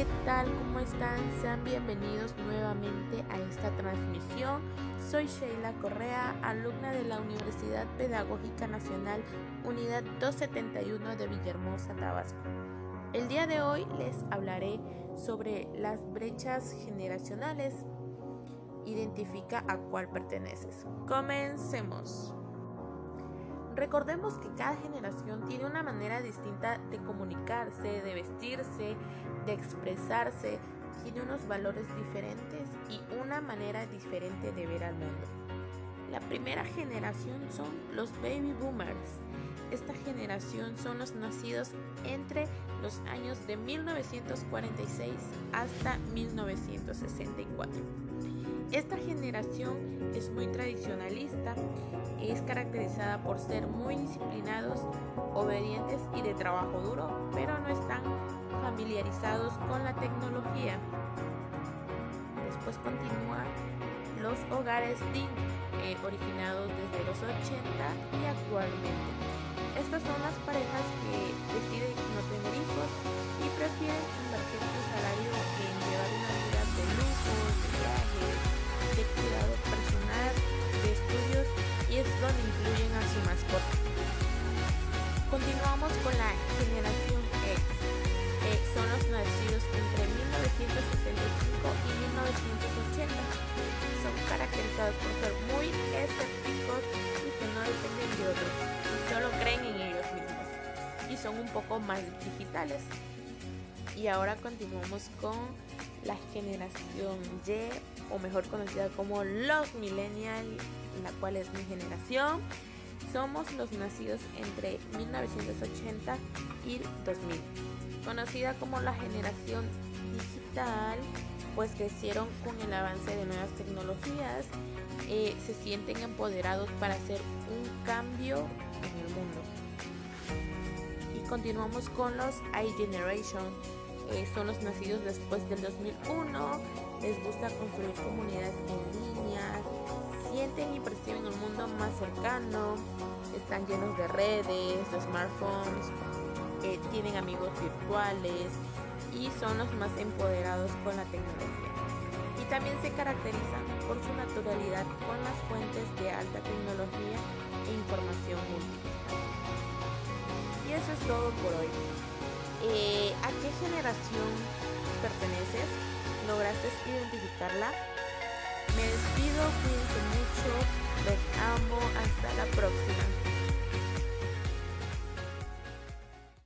¿qué tal? ¿Cómo están? Sean bienvenidos nuevamente a esta transmisión. Soy Sheila Correa, alumna de la Universidad Pedagógica Nacional, Unidad 271 de Villahermosa, Tabasco. El día de hoy les hablaré sobre las brechas generacionales. Identifica a cuál perteneces. Comencemos. Recordemos que cada generación tiene una manera distinta de comunicarse, de vestirse, de expresarse, tiene unos valores diferentes y una manera diferente de ver al mundo. La primera generación son los baby boomers. Esta generación son los nacidos entre los años de 1946 hasta 1964. Esta generación es muy tradicionalista, es caracterizada por ser muy disciplinados, obedientes y de trabajo duro, pero no están familiarizados con la tecnología. Después continúa los hogares DIN, eh, originados desde los 80 y actualmente. Estas son las parejas incluyen a su mascota. Continuamos con la generación X. Eh, son los nacidos entre 1965 y 1980. Son caracterizados por ser muy escépticos y que no dependen de otros y solo creen en ellos mismos. Y son un poco más digitales. Y ahora continuamos con la generación Y, o mejor conocida como los millennials, la cual es mi generación. Somos los nacidos entre 1980 y 2000, conocida como la generación digital, pues crecieron con el avance de nuevas tecnologías, eh, se sienten empoderados para hacer un cambio en el mundo. Y continuamos con los iGeneration, son los nacidos después del 2001, les gusta construir comunidades en línea, sienten y perciben el mundo más cercano, están llenos de redes, de smartphones, eh, tienen amigos virtuales y son los más empoderados con la tecnología. Y también se caracterizan por su naturalidad con las fuentes de alta tecnología e información múltiple. Y eso es todo por hoy. Eh, ¿A qué generación perteneces? ¿Lograste identificarla? Me despido, cuídense mucho, les amo, hasta la próxima.